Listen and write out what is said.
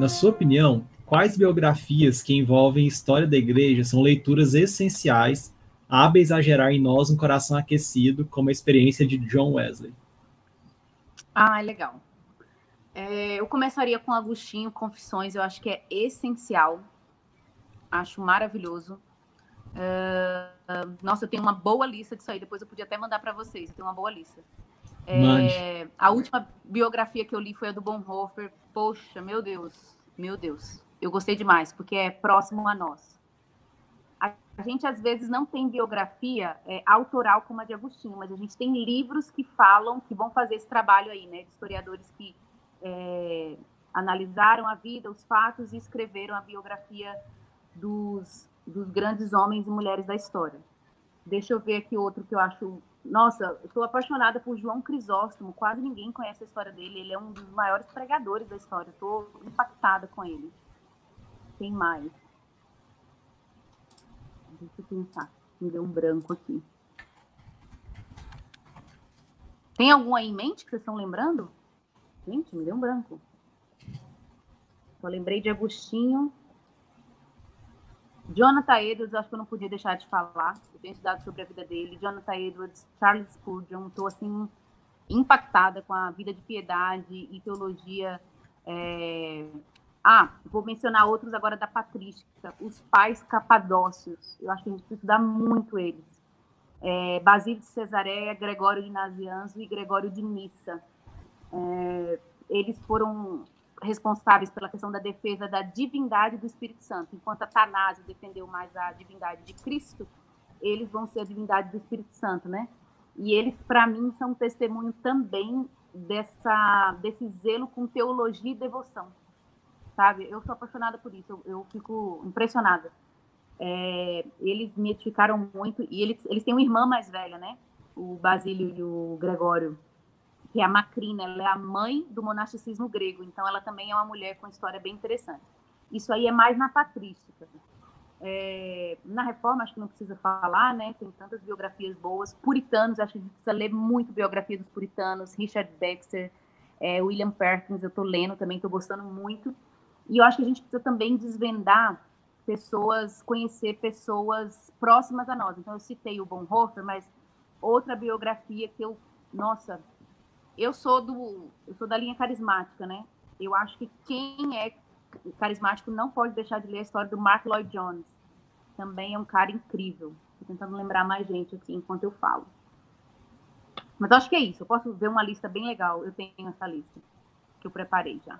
na sua opinião, quais biografias que envolvem história da igreja são leituras essenciais, hábeis a gerar em nós um coração aquecido, como a experiência de John Wesley? Ah, legal. É, eu começaria com Agostinho, Confissões, eu acho que é essencial. Acho maravilhoso. Uh, nossa, eu tenho uma boa lista disso aí. Depois eu podia até mandar para vocês. Eu tenho uma boa lista. É, a última biografia que eu li foi a do Bonhoeffer. Poxa, meu Deus, meu Deus. Eu gostei demais, porque é próximo a nós. A, gente, às vezes, não tem biografia é, autoral como a de Agostinho, mas a gente tem livros que falam, que vão fazer esse trabalho aí, né? De historiadores que é, analisaram a vida, os fatos e escreveram a biografia dos, dos grandes homens e mulheres da história. Deixa eu ver aqui outro que eu acho. Nossa, estou apaixonada por João Crisóstomo. Quase ninguém conhece a história dele. Ele é um dos maiores pregadores da história. Estou impactada com ele. Quem mais? Deixa eu pensar. Me deu um branco aqui. Tem algum aí em mente que vocês estão lembrando? Gente, me deu um branco. Só lembrei de Agostinho. Jonathan Edwards, acho que eu não podia deixar de falar. Eu tenho estudado sobre a vida dele. Jonathan Edwards, Charles Spurgeon. Estou, assim, impactada com a vida de piedade e teologia. É... Ah, vou mencionar outros agora da patrística. Os pais capadócios. Eu acho que a gente precisa estudar muito eles. É, Basílio de Cesareia, Gregório de Nazianzo e Gregório de Nissa. É, eles foram responsáveis pela questão da defesa da divindade do Espírito Santo. Enquanto Atanásio defendeu mais a divindade de Cristo, eles vão ser a divindade do Espírito Santo, né? E eles, para mim, são um testemunho também dessa, desse zelo com teologia e devoção, sabe? Eu sou apaixonada por isso, eu, eu fico impressionada. É, eles me edificaram muito, e eles, eles têm uma irmã mais velha, né? O Basílio e o Gregório que é a Macrina, ela é a mãe do monasticismo grego, então ela também é uma mulher com história bem interessante. Isso aí é mais na patrística. É, na reforma, acho que não precisa falar, né? Tem tantas biografias boas. Puritanos, acho que a gente precisa ler muito biografia dos puritanos. Richard Baxter, é, William Perkins, eu estou lendo também, estou gostando muito. E eu acho que a gente precisa também desvendar pessoas, conhecer pessoas próximas a nós. Então, eu citei o Bonhoeffer, mas outra biografia que eu, nossa, eu sou do eu sou da linha carismática, né? Eu acho que quem é carismático não pode deixar de ler a história do Mark Lloyd Jones. Também é um cara incrível. Tô tentando lembrar mais gente aqui enquanto eu falo. Mas acho que é isso. Eu posso ver uma lista bem legal. Eu tenho essa lista que eu preparei já.